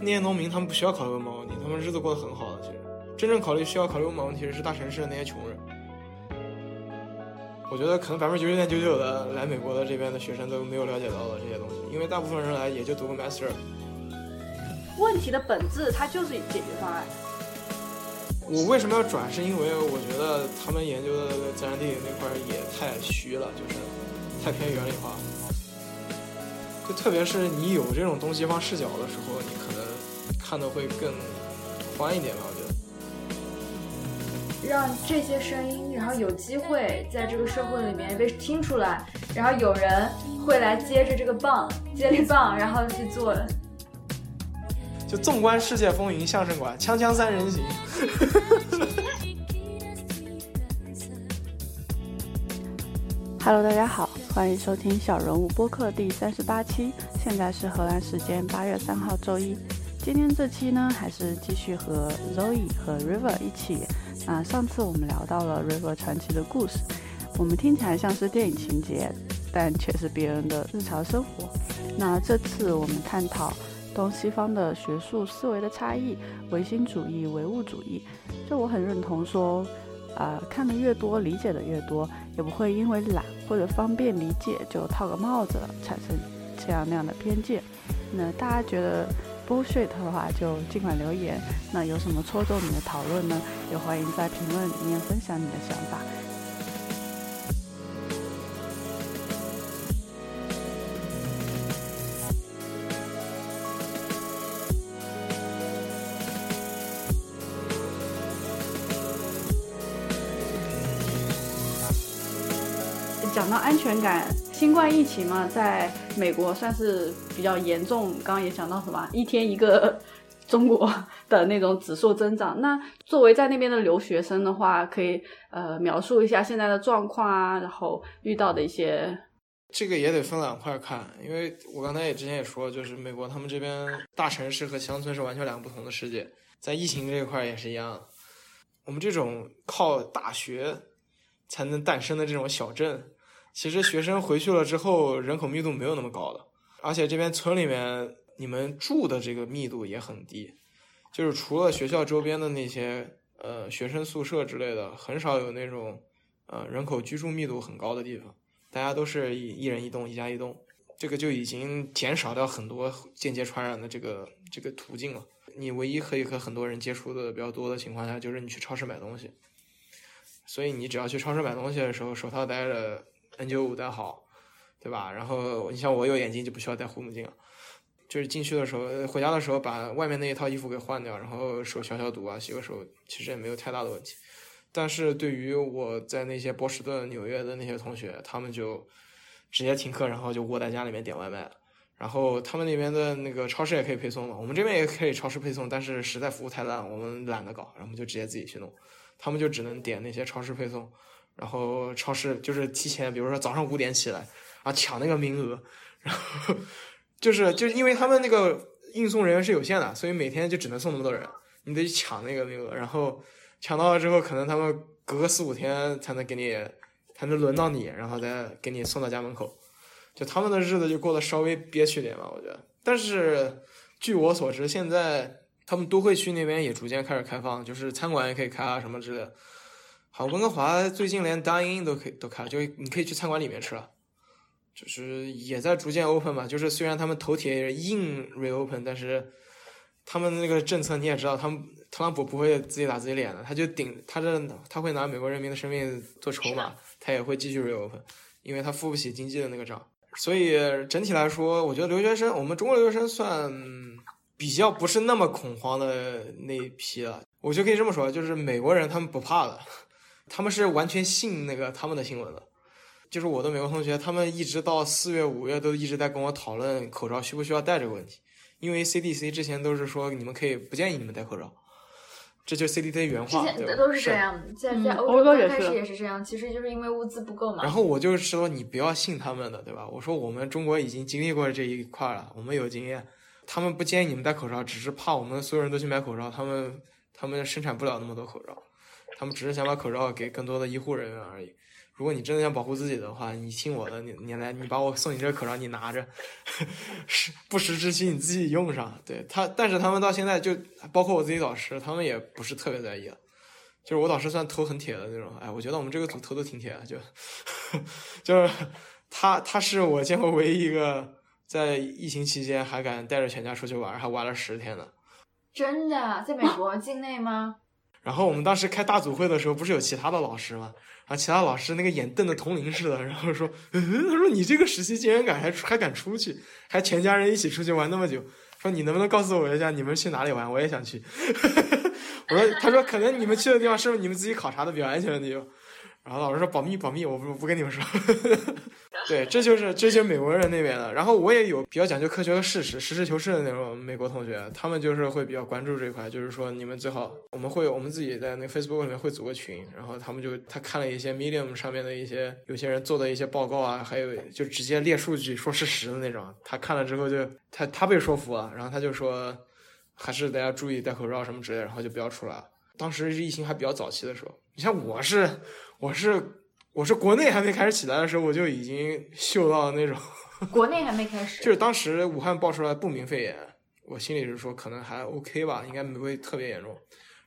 那些农民他们不需要考虑温饱问题，他们日子过得很好的。其实，真正考虑需要考虑温饱问题的是大城市的那些穷人。我觉得可能百分之九十点九九的来美国的这边的学生都没有了解到的这些东西，因为大部分人来也就读个 master。问题的本质它就是解决方案。我为什么要转？是因为我觉得他们研究的自然地理那块也太虚了，就是太偏原理化。就特别是你有这种东西方视角的时候，你可能看的会更欢一点吧。我觉得，让这些声音，然后有机会在这个社会里面被听出来，然后有人会来接着这个棒，接力棒，然后去做。就纵观世界风云相声馆，锵锵三人行。Hello，大家好，欢迎收听小人物播客第三十八期。现在是荷兰时间八月三号周一。今天这期呢，还是继续和 Zoe 和 River 一起。啊，上次我们聊到了 River 传奇的故事，我们听起来像是电影情节，但却是别人的日常生活。那这次我们探讨。东西方的学术思维的差异，唯心主义、唯物主义，就我很认同说，啊，看的越多，理解的越多，也不会因为懒或者方便理解就套个帽子了，产生这样那样的偏见。那大家觉得 bullshit 的话，就尽管留言。那有什么戳中你的讨论呢？也欢迎在评论里面分享你的想法。讲到安全感，新冠疫情嘛，在美国算是比较严重。刚刚也讲到什么，一天一个中国的那种指数增长。那作为在那边的留学生的话，可以呃描述一下现在的状况啊，然后遇到的一些。这个也得分两块看，因为我刚才也之前也说，就是美国他们这边大城市和乡村是完全两个不同的世界，在疫情这一块也是一样。我们这种靠大学才能诞生的这种小镇。其实学生回去了之后，人口密度没有那么高的，而且这边村里面你们住的这个密度也很低，就是除了学校周边的那些呃学生宿舍之类的，很少有那种呃人口居住密度很高的地方，大家都是一一人一栋，一家一栋，这个就已经减少掉很多间接传染的这个这个途径了。你唯一可以和很多人接触的比较多的情况下，就是你去超市买东西，所以你只要去超市买东西的时候，手套戴着。N 九五戴好，对吧？然后你像我有眼镜就不需要戴护目镜，就是进去的时候，回家的时候把外面那一套衣服给换掉，然后手消消毒啊，洗个手，其实也没有太大的问题。但是对于我在那些波士顿、纽约的那些同学，他们就直接停课，然后就窝在家里面点外卖了。然后他们那边的那个超市也可以配送嘛，我们这边也可以超市配送，但是实在服务太烂，我们懒得搞，然后我们就直接自己去弄。他们就只能点那些超市配送。然后超市就是提前，比如说早上五点起来，啊抢那个名额，然后就是就是因为他们那个运送人员是有限的，所以每天就只能送那么多人，你得抢那个名额，然后抢到了之后，可能他们隔个四五天才能给你，才能轮到你，然后再给你送到家门口，就他们的日子就过得稍微憋屈点吧，我觉得。但是据我所知，现在他们都会区那边也逐渐开始开放，就是餐馆也可以开啊什么之类的。好，温哥华最近连 dine in 都可以都开了，就你可以去餐馆里面吃了，就是也在逐渐 open 嘛。就是虽然他们头铁硬 reopen，但是他们那个政策你也知道，他们特朗普不会自己打自己脸的，他就顶他这他会拿美国人民的生命做筹码，他也会继续 reopen，因为他付不起经济的那个账。所以整体来说，我觉得留学生，我们中国留学生算比较不是那么恐慌的那一批了。我就可以这么说，就是美国人他们不怕的。他们是完全信那个他们的新闻的，就是我的美国同学，他们一直到四月五月都一直在跟我讨论口罩需不需要戴这个问题，因为 CDC 之前都是说你们可以不建议你们戴口罩，这就是 CDC 原话。之前都是这样，在在欧洲开始也是这样，其实就是因为物资不够嘛。然后我就说你不要信他们的，对吧？我说我们中国已经经历过这一块了，我们有经验，他们不建议你们戴口罩，只是怕我们所有人都去买口罩，他们他们生产不了那么多口罩。他们只是想把口罩给更多的医护人员而已。如果你真的想保护自己的话，你听我的，你你来，你把我送你这个口罩，你拿着，是不时之需你自己用上。对他，但是他们到现在就包括我自己导师，他们也不是特别在意。就是我导师算头很铁的那种，哎，我觉得我们这个组头都挺铁的，就 就是他，他是我见过唯一一个在疫情期间还敢带着全家出去玩，还玩了十天的。真的，在美国境内吗？然后我们当时开大组会的时候，不是有其他的老师吗？然后其他老师那个眼瞪得铜铃似的，然后说：“嗯，他说你这个时期竟然敢还还敢出去，还全家人一起出去玩那么久，说你能不能告诉我一下你们去哪里玩？我也想去。” 我说：“他说可能你们去的地方是不是你们自己考察的比较安全的地方？”然后老师说：“保密，保密，我不不跟你们说。” 对，这就是这就是美国人那边的。然后我也有比较讲究科学和事实、实事求是的那种美国同学，他们就是会比较关注这一块，就是说你们最好，我们会我们自己在那 Facebook 里面会组个群，然后他们就他看了一些 Medium 上面的一些有些人做的一些报告啊，还有就直接列数据说事实的那种，他看了之后就他他被说服了，然后他就说还是大家注意戴口罩什么之类，然后就不要出来了。当时疫情还比较早期的时候，你像我是我是。我是国内还没开始起来的时候，我就已经嗅到那种。国内还没开始。就是当时武汉爆出来不明肺炎，我心里是说可能还 OK 吧，应该不会特别严重。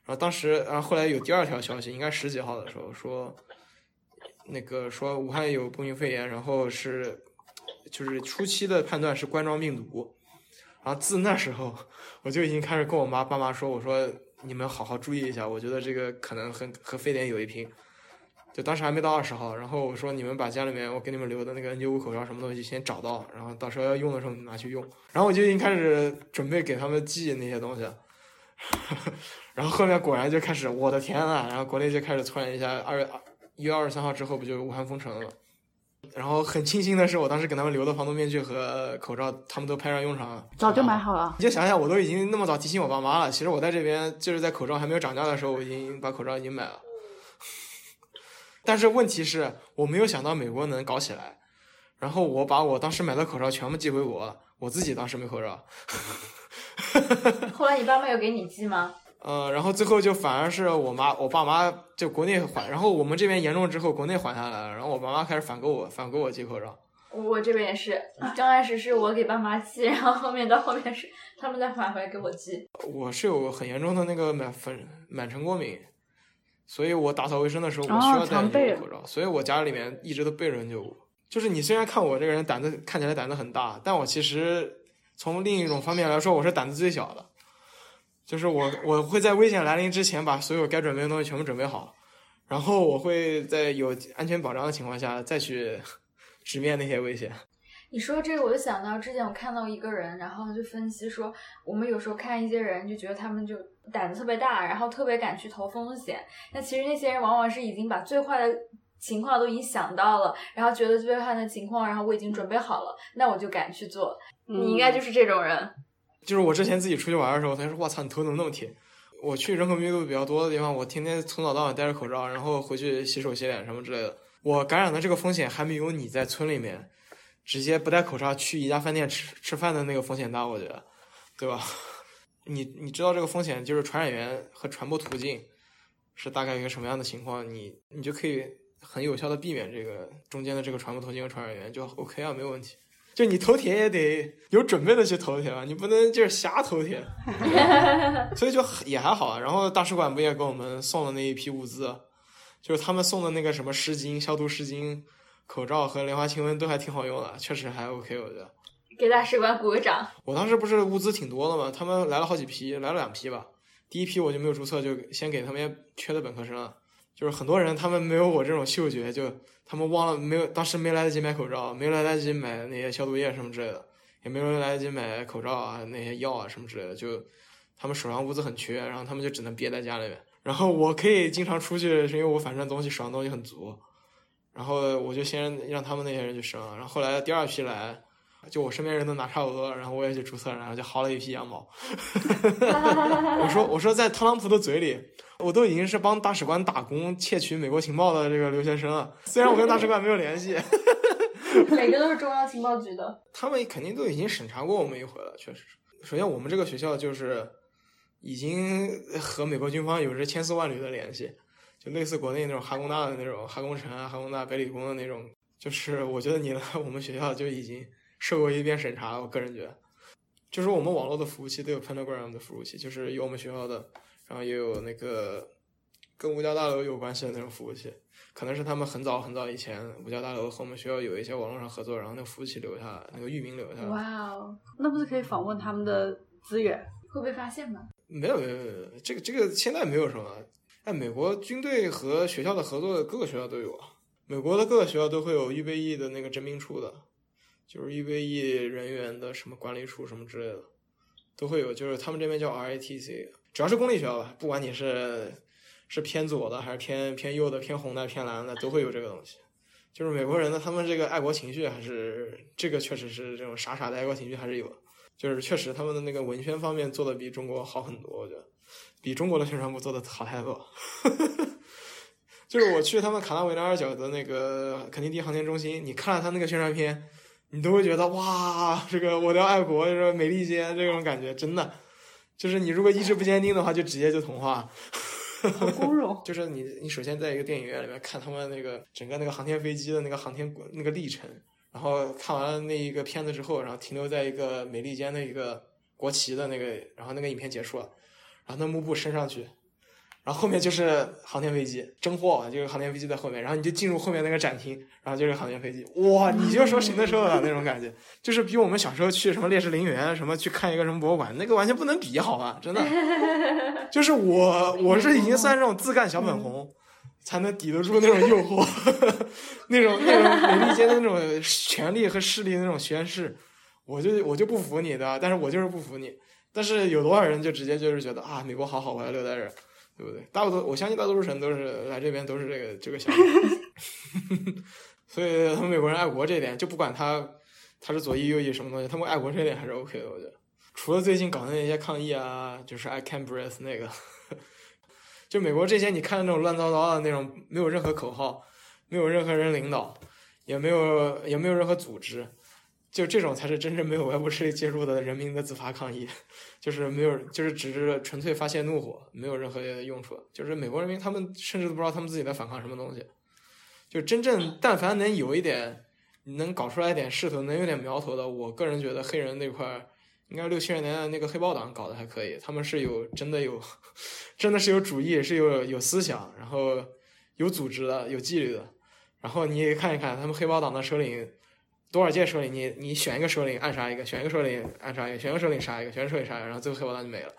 然后当时，然后后来有第二条消息，应该十几号的时候说，那个说武汉有不明肺炎，然后是就是初期的判断是冠状病毒。然后自那时候，我就已经开始跟我妈爸妈说，我说你们好好注意一下，我觉得这个可能和和非典有一拼。就当时还没到二十号，然后我说你们把家里面我给你们留的那个 N95 口罩什么东西先找到，然后到时候要用的时候拿去用。然后我就已经开始准备给他们寄那些东西，然后后面果然就开始，我的天呐！然后国内就开始突然一下，二月一月二十三号之后不就武汉封城了？然后很庆幸的是，我当时给他们留的防毒面具和口罩，他们都派上用场了。早就买好了。你就想想，我都已经那么早提醒我爸妈了。其实我在这边就是在口罩还没有涨价的时候，我已经把口罩已经买了。但是问题是我没有想到美国能搞起来，然后我把我当时买的口罩全部寄回国了，我自己当时没口罩。后来你爸妈有给你寄吗？呃，然后最后就反而是我妈、我爸妈就国内缓，然后我们这边严重之后，国内缓下来了，然后我爸妈开始反给我，反给我寄口罩。我这边也是，刚开始是我给爸妈寄，然后后面到后面是他们再返回来给我寄。我是有很严重的那个螨粉螨尘过敏。所以我打扫卫生的时候，我需要戴 N95 口罩，所以我家里面一直都备着 N95。就是你虽然看我这个人胆子看起来胆子很大，但我其实从另一种方面来说，我是胆子最小的。就是我我会在危险来临之前把所有该准备的东西全部准备好，然后我会在有安全保障的情况下再去 直面那些危险。你说这个，我就想到之前我看到一个人，然后就分析说，我们有时候看一些人就觉得他们就胆子特别大，然后特别敢去投风险。那其实那些人往往是已经把最坏的情况都已经想到了，然后觉得最坏的情况，然后我已经准备好了，那我就敢去做。你应该就是这种人。就是我之前自己出去玩的时候，他说：“我操，你头怎么那么铁？”我去人口密度比较多的地方，我天天从早到晚戴着口罩，然后回去洗手洗脸什么之类的。我感染的这个风险还没有你在村里面。直接不戴口罩去一家饭店吃吃饭的那个风险大，我觉得，对吧？你你知道这个风险就是传染源和传播途径是大概一个什么样的情况，你你就可以很有效的避免这个中间的这个传播途径和传染源，就 OK 啊，没有问题。就你头铁也得有准备的去头铁吧，你不能就是瞎头铁。所以就也还好啊。然后大使馆不也给我们送了那一批物资，就是他们送的那个什么湿巾、消毒湿巾。口罩和莲花清瘟都还挺好用的，确实还 OK，我觉得。给大使馆鼓个掌。我当时不是物资挺多的嘛？他们来了好几批，来了两批吧。第一批我就没有注册，就先给他们缺的本科生了。就是很多人他们没有我这种嗅觉，就他们忘了没有，当时没来得及买口罩，没来得及买那些消毒液什么之类的，也没有来得及买口罩啊那些药啊什么之类的，就他们手上物资很缺，然后他们就只能憋在家里面。然后我可以经常出去，是因为我反正东西手上东西很足。然后我就先让他们那些人去生，然后后来第二批来，就我身边人都拿差不多，然后我也去注册，然后就薅了一批羊毛。我说我说在特朗普的嘴里，我都已经是帮大使馆打工窃取美国情报的这个留学生了，虽然我跟大使馆没有联系。每个都是中央情报局的。他们肯定都已经审查过我们一回了，确实是。首先我们这个学校就是已经和美国军方有着千丝万缕的联系。就类似国内那种哈工大的那种哈工程啊、哈工大、北理工的那种。就是我觉得你来我们学校就已经受过一遍审查，我个人觉得，就是我们网络的服务器都有 Pentagram 的服务器，就是有我们学校的，然后也有那个跟五角大楼有关系的那种服务器。可能是他们很早很早以前，五角大楼和我们学校有一些网络上合作，然后那个服务器留下来，那个域名留下来。哇哦，那不是可以访问他们的资源？会被发现吗？没有没有没有，这个这个现在没有什么。哎，美国军队和学校的合作，各个学校都有啊。美国的各个学校都会有预备役的那个征兵处的，就是预备役人员的什么管理处什么之类的，都会有。就是他们这边叫 RATC，主要是公立学校吧，不管你是。是偏左的还是偏偏右的，偏红的偏蓝的，都会有这个东西。就是美国人呢，他们这个爱国情绪还是这个确实是这种傻傻的爱国情绪还是有。就是确实他们的那个文宣方面做的比中国好很多，我觉得比中国的宣传部做的好太多。就是我去他们卡纳维纳二角的那个肯尼迪航天中心，你看了他那个宣传片，你都会觉得哇，这个我的爱国，就是美利坚这种感觉，真的，就是你如果意志不坚定的话，就直接就同化。光 荣，就是你，你首先在一个电影院里面看他们那个整个那个航天飞机的那个航天那个历程，然后看完了那一个片子之后，然后停留在一个美利坚的一个国旗的那个，然后那个影片结束了，然后那幕布升上去。然后后面就是航天飞机，真货，就是航天飞机在后面，然后你就进入后面那个展厅，然后就是航天飞机，哇，你就说谁能受得了那种感觉？就是比我们小时候去什么烈士陵园，什么去看一个什么博物馆，那个完全不能比，好吧？真的，就是我，我是已经算这种自干小粉红，才能抵得住那种诱惑，那种那种美利坚的那种权力和势力的那种宣誓，我就我就不服你的，但是我就是不服你。但是有多少人就直接就是觉得啊，美国好好，我要留在这儿。对不对？大多我相信大多数人都是来这边都是这个这个想法，所以他们美国人爱国这一点，就不管他他是左翼右翼什么东西，他们爱国这点还是 OK 的。我觉得，除了最近搞的那些抗议啊，就是 I can't breathe 那个，就美国这些你看那种乱糟糟的那种，没有任何口号，没有任何人领导，也没有也没有任何组织。就这种才是真正没有外部势力介入的人民的自发抗议，就是没有，就是只是纯粹发泄怒火，没有任何用处。就是美国人民他们甚至都不知道他们自己在反抗什么东西。就真正但凡能有一点，能搞出来一点势头，能有点苗头的，我个人觉得黑人那块，应该六七十年代那个黑豹党搞得还可以，他们是有真的有，真的是有主义，是有有思想，然后有组织的，有纪律的。然后你也看一看他们黑豹党的首领。多少届首领，你你选一个首领暗杀一个，选一个首领暗杀一个，选一个首领杀一个，选一个首领杀一个，然后最后黑豹党就没了，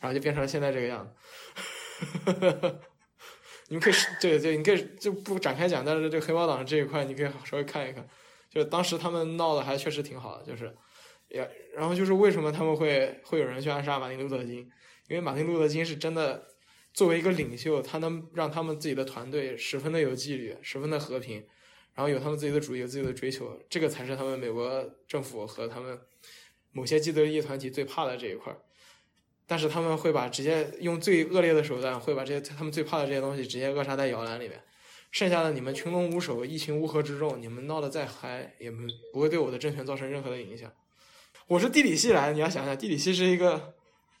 然后就变成了现在这个样子。你们可以对对，你可以就不展开讲，但是这个黑豹党这一块你可以稍微看一看，就当时他们闹的还确实挺好的，就是也然后就是为什么他们会会有人去暗杀马丁路德金？因为马丁路德金是真的作为一个领袖，他能让他们自己的团队十分的有纪律，十分的和平。然后有他们自己的主义，有自己的追求，这个才是他们美国政府和他们某些既得利益团体最怕的这一块儿。但是他们会把直接用最恶劣的手段，会把这些他们最怕的这些东西直接扼杀在摇篮里面。剩下的你们群龙无首，一群乌合之众，你们闹得再嗨，也不不会对我的政权造成任何的影响。我是地理系来的，你要想想，地理系是一个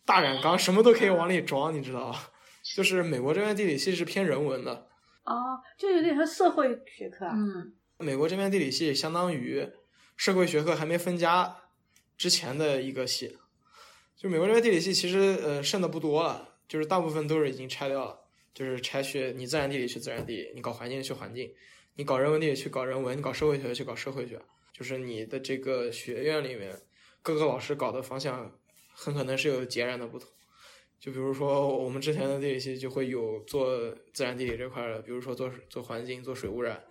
大染缸，什么都可以往里装，你知道吧？就是美国这边地理系是偏人文的。哦，就有点像社会学科啊。嗯，美国这边地理系相当于社会学科还没分家之前的一个系。就美国这边地理系其实呃剩的不多了，就是大部分都是已经拆掉了，就是拆去你自然地理去自然地理，你搞环境去环境，你搞人文地理去搞人文，你搞社会学去搞社会学。就是你的这个学院里面各个老师搞的方向很可能是有截然的不同。就比如说，我们之前的地理系就会有做自然地理这块的，比如说做做环境、做水污染，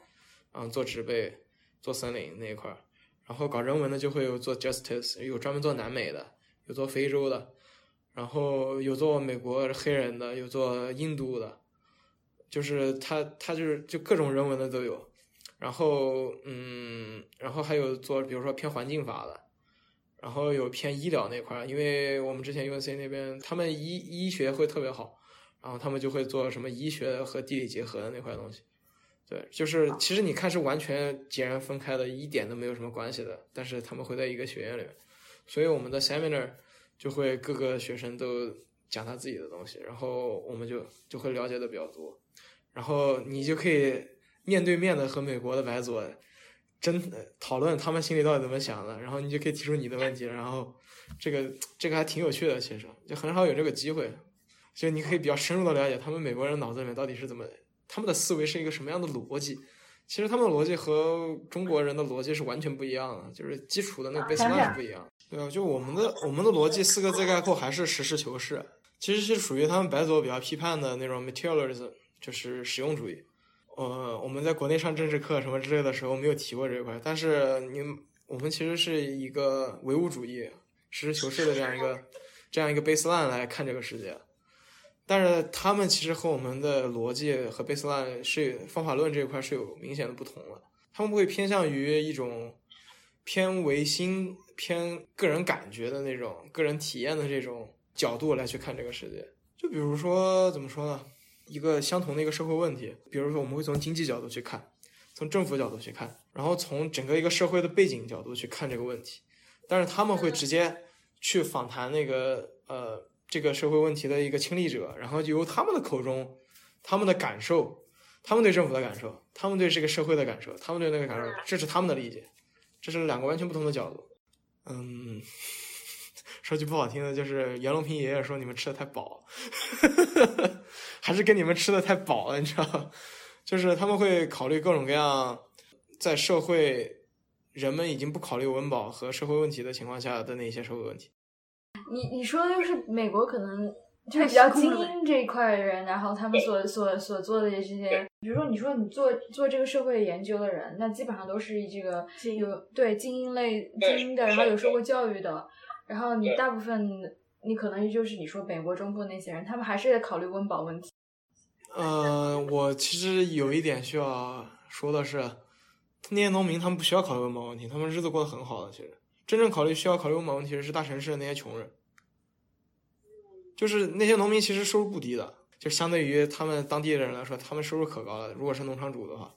啊，做植被、做森林那一块儿。然后搞人文的就会有做 justice，有专门做南美的，有做非洲的，然后有做美国黑人的，有做印度的，就是他他就是就各种人文的都有。然后嗯，然后还有做比如说偏环境法的。然后有偏医疗那块，因为我们之前 U N C 那边他们医医学会特别好，然后他们就会做什么医学和地理结合的那块东西。对，就是其实你看是完全截然分开的，一点都没有什么关系的，但是他们会在一个学院里面，所以我们的 seminar 就会各个学生都讲他自己的东西，然后我们就就会了解的比较多，然后你就可以面对面的和美国的白左真讨论他们心里到底怎么想的，然后你就可以提出你的问题，然后这个这个还挺有趣的，其实就很少有这个机会，就你可以比较深入的了解他们美国人脑子里面到底是怎么，他们的思维是一个什么样的逻辑。其实他们的逻辑和中国人的逻辑是完全不一样的，就是基础的那个 baseline 不一样。对啊，就我们的我们的逻辑四个字概括还是实事求是，其实是属于他们白左比较批判的那种 materialism，就是实用主义。呃，我们在国内上政治课什么之类的时候没有提过这一块，但是你我们其实是一个唯物主义、实事求是的这样一个这样一个 baseline 来看这个世界。但是他们其实和我们的逻辑和 baseline 是方法论这一块是有明显的不同的。他们会偏向于一种偏唯心、偏个人感觉的那种、个人体验的这种角度来去看这个世界。就比如说，怎么说呢？一个相同的一个社会问题，比如说我们会从经济角度去看，从政府角度去看，然后从整个一个社会的背景角度去看这个问题。但是他们会直接去访谈那个呃。这个社会问题的一个亲历者，然后由他们的口中，他们的感受，他们对政府的感受，他们对这个社会的感受，他们对那个感受，这是他们的理解，这是两个完全不同的角度。嗯，说句不好听的，就是袁隆平爷爷说你们吃的太饱，还是跟你们吃的太饱了，你知道？就是他们会考虑各种各样，在社会人们已经不考虑温饱和社会问题的情况下的那些社会问题。你你说的就是美国可能就是比较精英这一块的人，然后他们所所所做的这些，比如说你说你做做这个社会研究的人，那基本上都是这个有对精英类精英的，然后有受过教育的，然后你大部分你可能就是你说美国中部那些人，他们还是在考虑温饱问题。呃，我其实有一点需要说的是，那些农民他们不需要考虑温饱问题，他们日子过得很好的，其实。真正考虑需要考虑温饱问题的是大城市的那些穷人，就是那些农民其实收入不低的，就相对于他们当地的人来说，他们收入可高了。如果是农场主的话，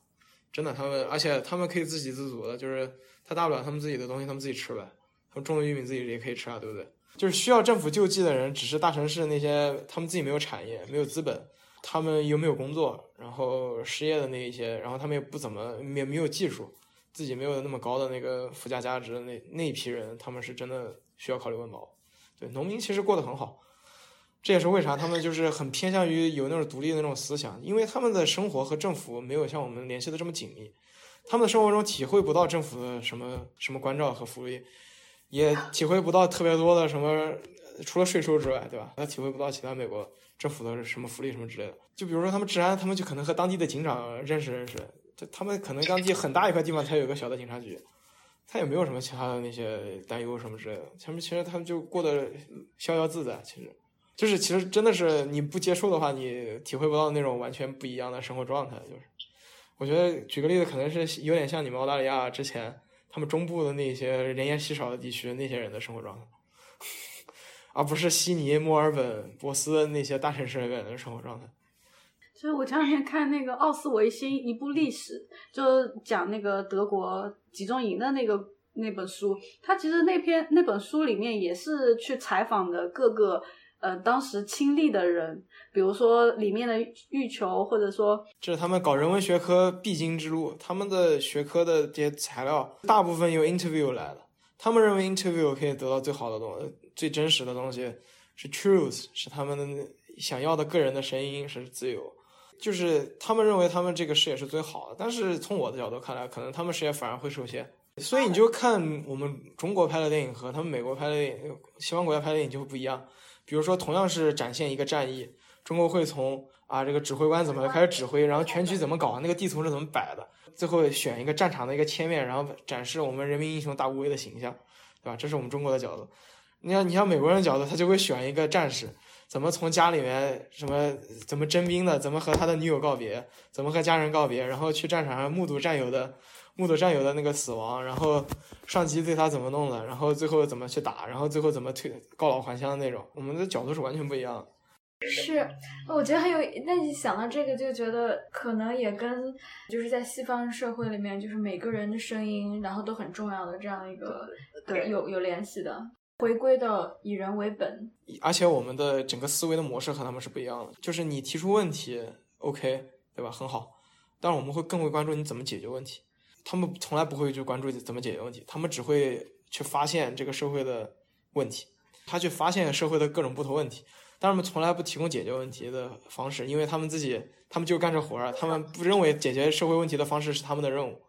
真的他们，而且他们可以自给自足的，就是他大不了他们自己的东西他们自己吃呗，种的玉米自己也可以吃啊，对不对？就是需要政府救济的人，只是大城市那些他们自己没有产业、没有资本，他们又没有工作，然后失业的那一些，然后他们也不怎么也没有技术。自己没有那么高的那个附加价值的那那一批人，他们是真的需要考虑温饱。对，农民其实过得很好，这也是为啥他们就是很偏向于有那种独立的那种思想，因为他们的生活和政府没有像我们联系的这么紧密，他们的生活中体会不到政府的什么什么关照和福利，也体会不到特别多的什么除了税收之外，对吧？他体会不到其他美国政府的什么福利什么之类的。就比如说他们治安，他们就可能和当地的警长认识认识。他们可能当地很大一块地方才有个小的警察局，他也没有什么其他的那些担忧什么之类的。他们其实他们就过得逍遥自在，其实就是其实真的是你不接触的话，你体会不到那种完全不一样的生活状态。就是我觉得举个例子，可能是有点像你们澳大利亚之前他们中部的那些人烟稀少的地区那些人的生活状态，而不是悉尼、墨尔本、波斯那些大城市里面的生活状态。所以我前两天看那个奥斯维辛一部历史，就讲那个德国集中营的那个那本书。他其实那篇那本书里面也是去采访的各个呃当时亲历的人，比如说里面的欲求，或者说这是他们搞人文学科必经之路。他们的学科的这些材料大部分由 interview 来的，他们认为 interview 可以得到最好的东西，最真实的东西是 truth，是他们的想要的个人的声音，是自由。就是他们认为他们这个视野是最好的，但是从我的角度看来，可能他们视野反而会受限。所以你就看我们中国拍的电影和他们美国拍的电影、西方国家拍的电影就会不一样。比如说，同样是展现一个战役，中国会从啊这个指挥官怎么开始指挥，然后全局怎么搞，那个地图是怎么摆的，最后选一个战场的一个切面，然后展示我们人民英雄大无畏的形象，对吧？这是我们中国的角度。你像，你像美国人的角度，他就会选一个战士。怎么从家里面什么怎么征兵的，怎么和他的女友告别，怎么和家人告别，然后去战场上目睹战友的目睹战友的那个死亡，然后上级对他怎么弄的，然后最后怎么去打，然后最后怎么退告老还乡的那种，我们的角度是完全不一样。是，我觉得还有，那你想到这个就觉得可能也跟就是在西方社会里面，就是每个人的声音，然后都很重要的这样一个对有有联系的。回归到以人为本。而且我们的整个思维的模式和他们是不一样的，就是你提出问题，OK，对吧？很好，但是我们会更会关注你怎么解决问题。他们从来不会去关注怎么解决问题，他们只会去发现这个社会的问题，他去发现社会的各种不同问题，但是他们从来不提供解决问题的方式，因为他们自己，他们就干这活儿，他们不认为解决社会问题的方式是他们的任务。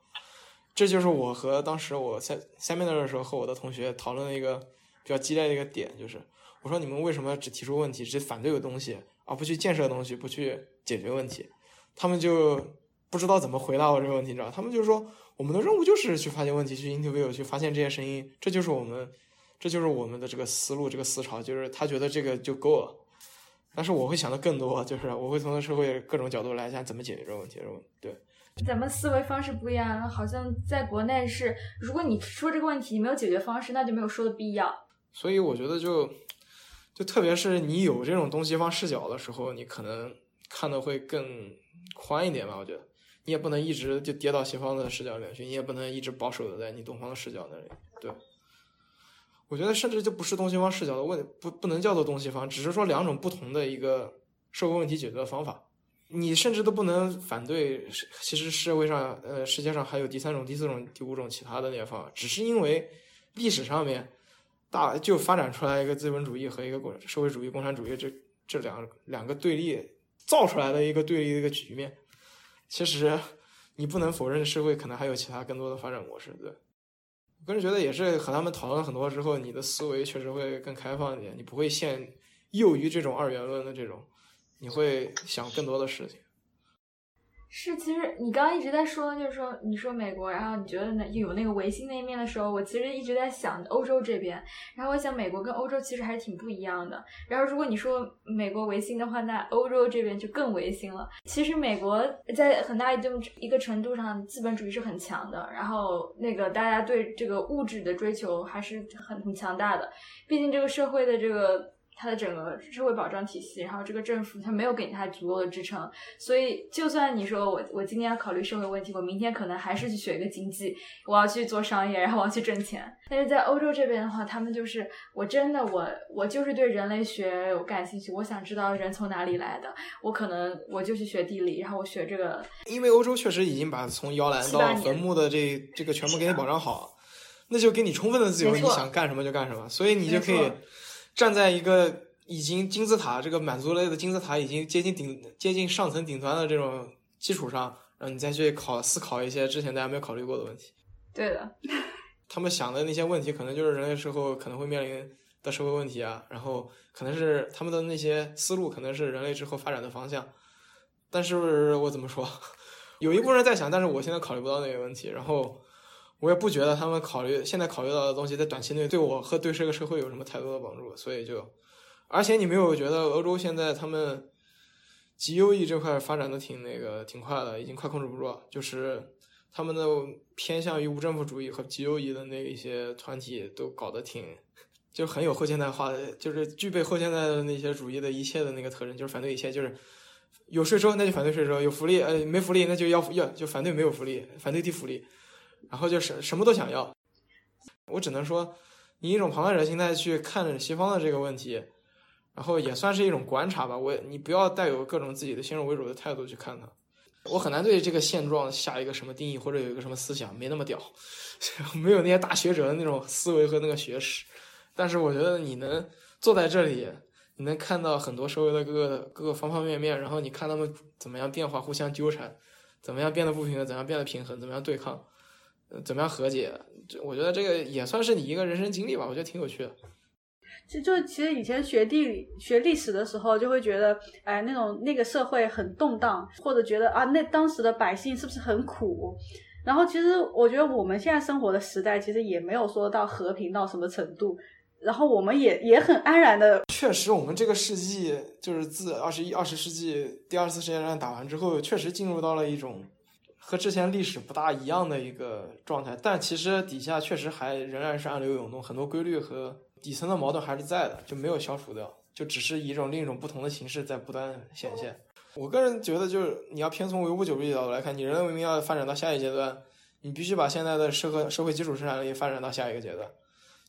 这就是我和当时我在 seminar 的时候和我的同学讨论的一个比较激烈的一个点，就是我说你们为什么只提出问题，只反对的东西，而不去建设东西，不去解决问题？他们就不知道怎么回答我这个问题，你知道？他们就说。我们的任务就是去发现问题，去 interview，去发现这些声音，这就是我们，这就是我们的这个思路，这个思潮，就是他觉得这个就够了。但是我会想的更多，就是我会从社会各种角度来想怎么解决这个问题。对，咱们思维方式不一样，好像在国内是，如果你说这个问题没有解决方式，那就没有说的必要。所以我觉得就，就特别是你有这种东西方视角的时候，你可能看的会更宽一点吧，我觉得。你也不能一直就跌到西方的视角里面去，你也不能一直保守的在你东方的视角那里。对，我觉得甚至就不是东西方视角的问，不不能叫做东西方，只是说两种不同的一个社会问题解决的方法。你甚至都不能反对，其实社会上呃世界上还有第三种、第四种、第五种其他的那些方法，只是因为历史上面大就发展出来一个资本主义和一个共社会主义、共产主义这这两两个对立造出来的一个对立的一个局面。其实，你不能否认社会可能还有其他更多的发展模式，对。我个人觉得也是和他们讨论很多之后，你的思维确实会更开放一点，你不会陷囿于这种二元论的这种，你会想更多的事情。是，其实你刚刚一直在说，就是说，你说美国，然后你觉得那有那个唯心那一面的时候，我其实一直在想欧洲这边，然后我想美国跟欧洲其实还是挺不一样的。然后如果你说美国唯心的话，那欧洲这边就更唯心了。其实美国在很大一定一个程度上，资本主义是很强的，然后那个大家对这个物质的追求还是很很强大的，毕竟这个社会的这个。它的整个社会保障体系，然后这个政府它没有给它足够的支撑，所以就算你说我我今天要考虑社会问题，我明天可能还是去学一个经济，我要去做商业，然后我要去挣钱。但是在欧洲这边的话，他们就是我真的我我就是对人类学有感兴趣，我想知道人从哪里来的，我可能我就去学地理，然后我学这个。因为欧洲确实已经把从摇篮到坟墓的这这个全部给你保障好，那就给你充分的自由，你想干什么就干什么，所以你就可以。站在一个已经金字塔这个满足类的金字塔已经接近顶接近上层顶端的这种基础上，然后你再去考思考一些之前大家没有考虑过的问题。对的，他们想的那些问题，可能就是人类社会可能会面临的社会问题啊，然后可能是他们的那些思路，可能是人类之后发展的方向。但是我怎么说，有一部分人在想，但是我现在考虑不到那个问题，然后。我也不觉得他们考虑现在考虑到的东西在短期内对我和对这个社会有什么太多的帮助，所以就，而且你没有觉得欧洲现在他们极优异这块发展的挺那个挺快的，已经快控制不住了。就是他们的偏向于无政府主义和极优异的那一些团体都搞得挺，就很有后现代化的，就是具备后现代的那些主义的一切的那个特征，就是反对一切，就是有税收那就反对税收，有福利呃没福利那就要要就反对没有福利，反对低福利。然后就是什么都想要，我只能说，以一种旁观者心态去看西方的这个问题，然后也算是一种观察吧。我你不要带有各种自己的先入为主的态度去看它。我很难对这个现状下一个什么定义，或者有一个什么思想，没那么屌，没有那些大学者的那种思维和那个学识。但是我觉得你能坐在这里，你能看到很多社会的各个各个方方面面，然后你看他们怎么样变化，互相纠缠，怎么样变得不平衡，怎样变得平衡，怎么样对抗。怎么样和解？就我觉得这个也算是你一个人生经历吧，我觉得挺有趣的。其实就其实以前学地理、学历史的时候，就会觉得，哎，那种那个社会很动荡，或者觉得啊，那当时的百姓是不是很苦？然后其实我觉得我们现在生活的时代，其实也没有说到和平到什么程度，然后我们也也很安然的。确实，我们这个世纪就是自二十一、二十世纪第二次世界大战打完之后，确实进入到了一种。和之前历史不大一样的一个状态，但其实底下确实还仍然是暗流涌动，很多规律和底层的矛盾还是在的，就没有消除掉，就只是以一种另一种不同的形式在不断显现。我个人觉得，就是你要偏从唯物主义角度来看，你人类文明要发展到下一阶段，你必须把现在的社会社会基础生产力发展到下一个阶段。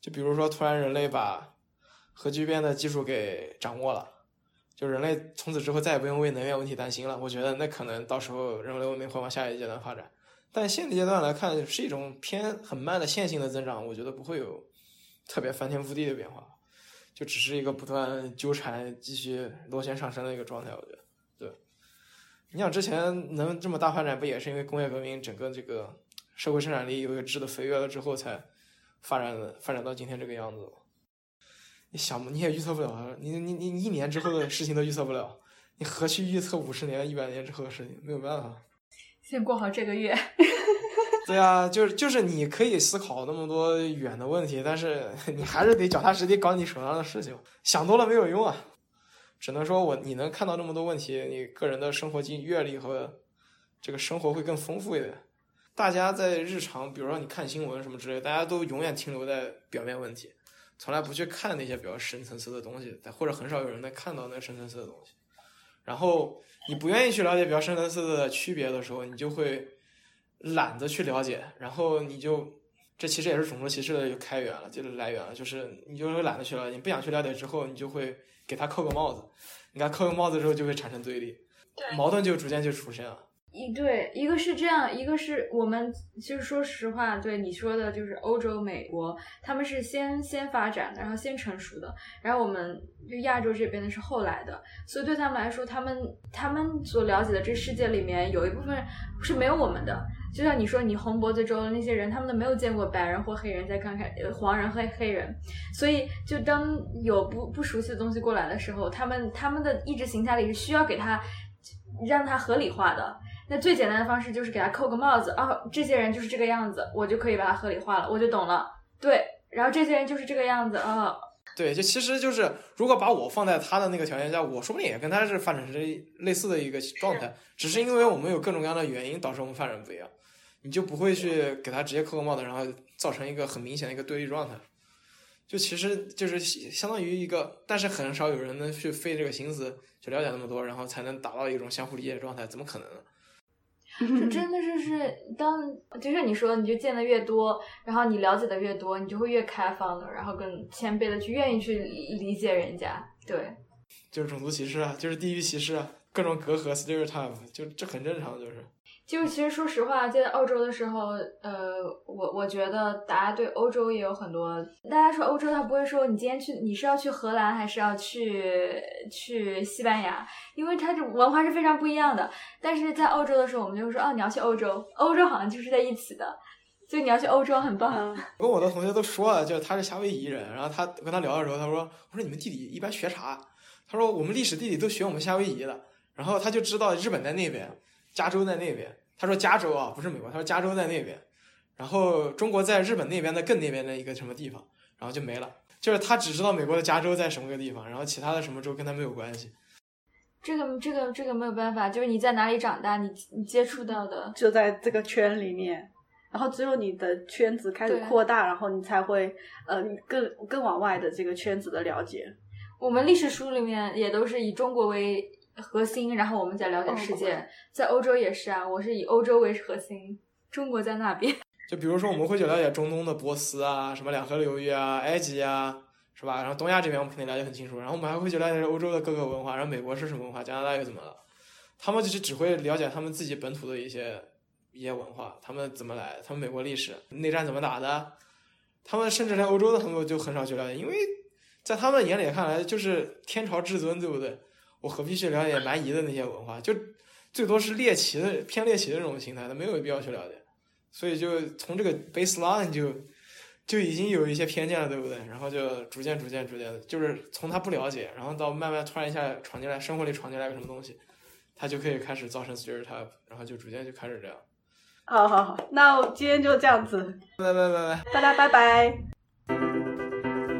就比如说，突然人类把核聚变的技术给掌握了，就人类从此之后再也不用为能源问题担心了。我觉得那可能到时候人类文明会往下一阶段发展。但现阶段来看，是一种偏很慢的线性的增长，我觉得不会有特别翻天覆地的变化，就只是一个不断纠缠、继续螺旋上升的一个状态。我觉得，对。你想之前能这么大发展，不也是因为工业革命整个这个社会生产力有一个质的飞跃了之后才？发展发展到今天这个样子，你想你也预测不了，你你你一年之后的事情都预测不了，你何去预测五十年、一百年之后的事情？没有办法。先过好这个月。对啊，就是就是你可以思考那么多远的问题，但是你还是得脚踏实地搞你手上的事情。想多了没有用啊，只能说我你能看到那么多问题，你个人的生活经阅历和这个生活会更丰富一点。大家在日常，比如说你看新闻什么之类，大家都永远停留在表面问题，从来不去看那些比较深层次的东西，或者很少有人能看到那深层次的东西。然后你不愿意去了解比较深层次的区别的时候，你就会懒得去了解，然后你就这其实也是种族歧视的开源了，就是来源了，就是你就会懒得去了解，你不想去了解之后，你就会给他扣个帽子，你给他扣个帽子之后就会产生对立，矛盾就逐渐就出现了。一对，一个是这样，一个是我们其实说实话，对你说的，就是欧洲、美国，他们是先先发展的，然后先成熟的，然后我们就亚洲这边的是后来的，所以对他们来说，他们他们所了解的这世界里面有一部分是没有我们的，就像你说你红脖子州的那些人，他们都没有见过白人或黑人，在看看黄人和黑人，所以就当有不不熟悉的东西过来的时候，他们他们的意识形态里是需要给他让他合理化的。那最简单的方式就是给他扣个帽子啊，这些人就是这个样子，我就可以把它合理化了，我就懂了。对，然后这些人就是这个样子啊。对，就其实就是如果把我放在他的那个条件下，我说不定也跟他是发展成类似的一个状态，只是因为我们有各种各样的原因导致我们发展不一样，你就不会去给他直接扣个帽子，然后造成一个很明显的一个对立状态。就其实就是相当于一个，但是很少有人能去费这个心思去了解那么多，然后才能达到一种相互理解的状态，怎么可能呢？就真的就是当，就像你说，你就见的越多，然后你了解的越多，你就会越开放的，然后更谦卑的去愿意去理解人家。对，就是种族歧视啊，就是地域歧视啊，各种隔阂 stereotype，就这很正常，就是。就其实说实话，在澳洲的时候，呃，我我觉得大家对欧洲也有很多。大家说欧洲，他不会说你今天去，你是要去荷兰还是要去去西班牙？因为它这文化是非常不一样的。但是在澳洲的时候，我们就说哦，你要去欧洲，欧洲好像就是在一起的，就你要去欧洲很棒。跟我的同学都说了，就是他是夏威夷人，然后他跟他聊的时候，他说我说你们地理一般学啥？他说我们历史地理都学我们夏威夷的，然后他就知道日本在那边。加州在那边，他说加州啊，不是美国，他说加州在那边，然后中国在日本那边的更那边的一个什么地方，然后就没了，就是他只知道美国的加州在什么个地方，然后其他的什么州跟他没有关系。这个这个这个没有办法，就是你在哪里长大，你你接触到的就在这个圈里面，然后只有你的圈子开始扩大，然后你才会呃更更往外的这个圈子的了解。我们历史书里面也都是以中国为。核心，然后我们再了解世界。在欧洲也是啊，我是以欧洲为核心，中国在那边。就比如说，我们会去了解中东的波斯啊，什么两河流域啊，埃及啊，是吧？然后东亚这边我们肯定了解很清楚。然后我们还会去了解欧洲的各个文化，然后美国是什么文化，加拿大又怎么了？他们就是只会了解他们自己本土的一些一些文化，他们怎么来，他们美国历史内战怎么打的，他们甚至连欧洲的他们就很少去了解，因为在他们眼里看来就是天朝至尊，对不对？我何必去了解蛮夷的那些文化？就最多是猎奇的偏猎奇的这种形态，他没有必要去了解。所以就从这个 baseline 就就已经有一些偏见了，对不对？然后就逐渐逐渐逐渐的，就是从他不了解，然后到慢慢突然一下闯进来，生活里闯进来个什么东西，他就可以开始造成 stereotype，然后就逐渐就开始这样。好好好，那我今天就这样子，拜拜拜拜，大家拜拜。